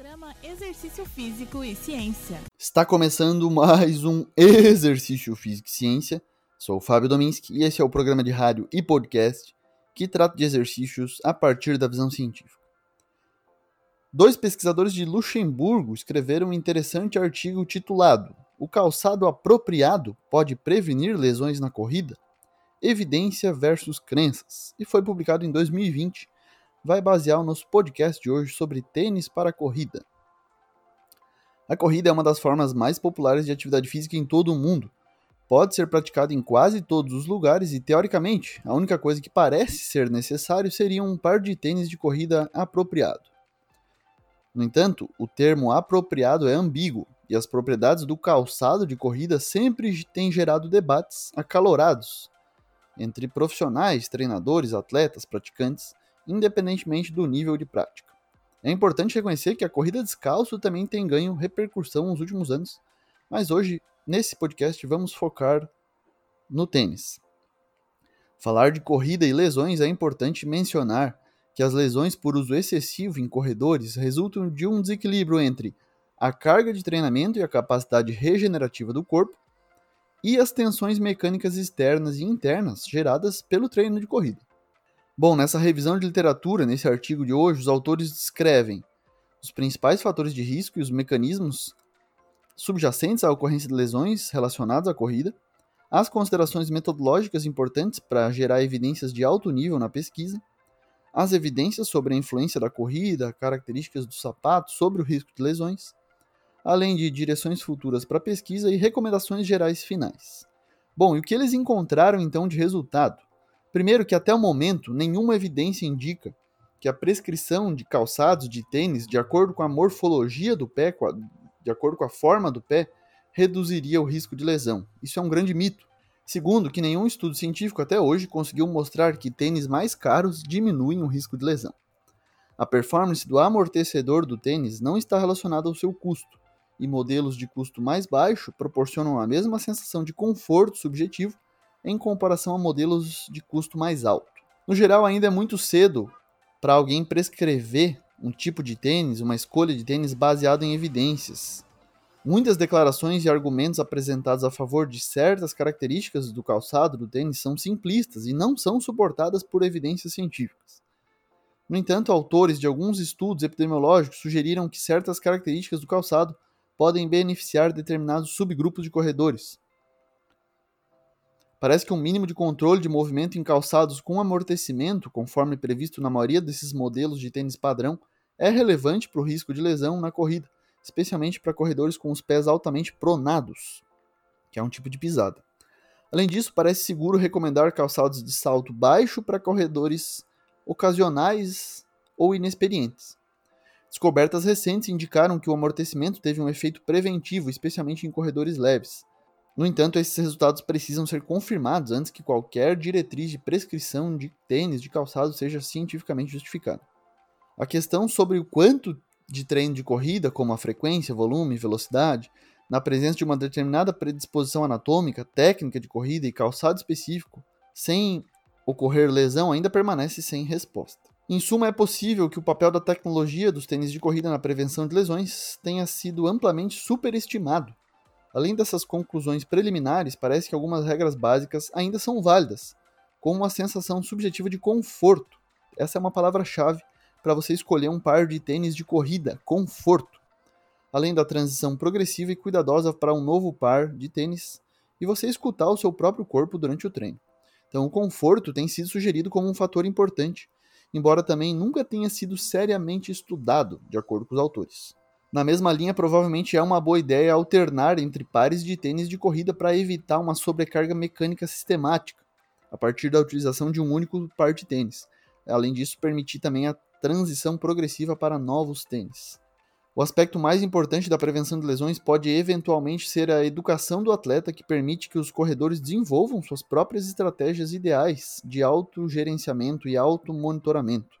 Programa Exercício Físico e Ciência. Está começando mais um Exercício Físico e Ciência. Sou o Fábio Dominski e esse é o programa de rádio e podcast que trata de exercícios a partir da visão científica. Dois pesquisadores de Luxemburgo escreveram um interessante artigo titulado O calçado apropriado pode prevenir lesões na corrida? Evidência versus crenças, e foi publicado em 2020 vai basear o nosso podcast de hoje sobre tênis para corrida. A corrida é uma das formas mais populares de atividade física em todo o mundo. Pode ser praticada em quase todos os lugares e, teoricamente, a única coisa que parece ser necessário seria um par de tênis de corrida apropriado. No entanto, o termo apropriado é ambíguo e as propriedades do calçado de corrida sempre têm gerado debates acalorados entre profissionais, treinadores, atletas, praticantes independentemente do nível de prática. É importante reconhecer que a corrida descalço também tem ganho repercussão nos últimos anos, mas hoje, nesse podcast, vamos focar no tênis. Falar de corrida e lesões é importante mencionar que as lesões por uso excessivo em corredores resultam de um desequilíbrio entre a carga de treinamento e a capacidade regenerativa do corpo e as tensões mecânicas externas e internas geradas pelo treino de corrida. Bom, nessa revisão de literatura, nesse artigo de hoje, os autores descrevem os principais fatores de risco e os mecanismos subjacentes à ocorrência de lesões relacionadas à corrida, as considerações metodológicas importantes para gerar evidências de alto nível na pesquisa, as evidências sobre a influência da corrida, características do sapato sobre o risco de lesões, além de direções futuras para a pesquisa e recomendações gerais finais. Bom, e o que eles encontraram então de resultado? Primeiro, que até o momento nenhuma evidência indica que a prescrição de calçados de tênis, de acordo com a morfologia do pé, de acordo com a forma do pé, reduziria o risco de lesão. Isso é um grande mito. Segundo, que nenhum estudo científico até hoje conseguiu mostrar que tênis mais caros diminuem o risco de lesão. A performance do amortecedor do tênis não está relacionada ao seu custo, e modelos de custo mais baixo proporcionam a mesma sensação de conforto subjetivo em comparação a modelos de custo mais alto. No geral, ainda é muito cedo para alguém prescrever um tipo de tênis, uma escolha de tênis baseado em evidências. Muitas declarações e argumentos apresentados a favor de certas características do calçado do tênis são simplistas e não são suportadas por evidências científicas. No entanto, autores de alguns estudos epidemiológicos sugeriram que certas características do calçado podem beneficiar determinados subgrupos de corredores, Parece que um mínimo de controle de movimento em calçados com amortecimento, conforme previsto na maioria desses modelos de tênis padrão, é relevante para o risco de lesão na corrida, especialmente para corredores com os pés altamente pronados, que é um tipo de pisada. Além disso, parece seguro recomendar calçados de salto baixo para corredores ocasionais ou inexperientes. Descobertas recentes indicaram que o amortecimento teve um efeito preventivo, especialmente em corredores leves. No entanto, esses resultados precisam ser confirmados antes que qualquer diretriz de prescrição de tênis de calçado seja cientificamente justificada. A questão sobre o quanto de treino de corrida, como a frequência, volume e velocidade, na presença de uma determinada predisposição anatômica, técnica de corrida e calçado específico, sem ocorrer lesão, ainda permanece sem resposta. Em suma, é possível que o papel da tecnologia dos tênis de corrida na prevenção de lesões tenha sido amplamente superestimado Além dessas conclusões preliminares, parece que algumas regras básicas ainda são válidas, como a sensação subjetiva de conforto. Essa é uma palavra-chave para você escolher um par de tênis de corrida, conforto. Além da transição progressiva e cuidadosa para um novo par de tênis e você escutar o seu próprio corpo durante o treino. Então, o conforto tem sido sugerido como um fator importante, embora também nunca tenha sido seriamente estudado, de acordo com os autores. Na mesma linha, provavelmente é uma boa ideia alternar entre pares de tênis de corrida para evitar uma sobrecarga mecânica sistemática, a partir da utilização de um único par de tênis. Além disso, permitir também a transição progressiva para novos tênis. O aspecto mais importante da prevenção de lesões pode eventualmente ser a educação do atleta, que permite que os corredores desenvolvam suas próprias estratégias ideais de autogerenciamento e automonitoramento.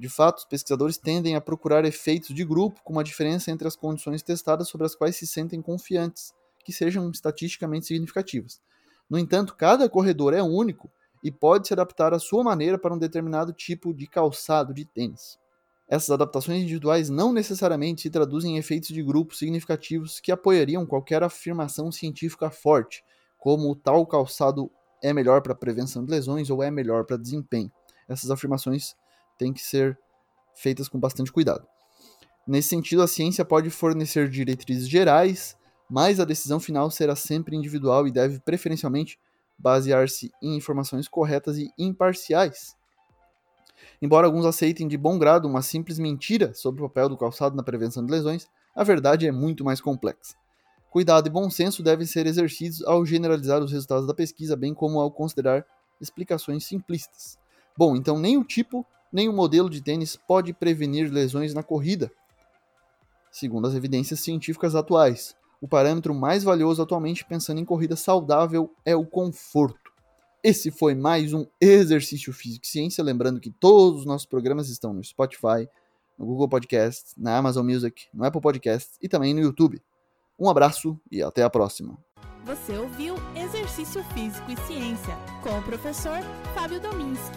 De fato, os pesquisadores tendem a procurar efeitos de grupo com uma diferença entre as condições testadas sobre as quais se sentem confiantes, que sejam estatisticamente significativas. No entanto, cada corredor é único e pode se adaptar à sua maneira para um determinado tipo de calçado de tênis. Essas adaptações individuais não necessariamente se traduzem em efeitos de grupo significativos que apoiariam qualquer afirmação científica forte, como tal calçado é melhor para prevenção de lesões ou é melhor para desempenho. Essas afirmações têm que ser feitas com bastante cuidado. Nesse sentido, a ciência pode fornecer diretrizes gerais, mas a decisão final será sempre individual e deve preferencialmente basear-se em informações corretas e imparciais. Embora alguns aceitem de bom grado uma simples mentira sobre o papel do calçado na prevenção de lesões, a verdade é muito mais complexa. Cuidado e bom senso devem ser exercidos ao generalizar os resultados da pesquisa, bem como ao considerar explicações simplistas. Bom, então nem o tipo o modelo de tênis pode prevenir lesões na corrida, segundo as evidências científicas atuais. O parâmetro mais valioso atualmente pensando em corrida saudável é o conforto. Esse foi mais um Exercício Físico e Ciência. Lembrando que todos os nossos programas estão no Spotify, no Google Podcast, na Amazon Music, no Apple Podcast e também no YouTube. Um abraço e até a próxima. Você ouviu Exercício Físico e Ciência com o professor Fábio Dominski,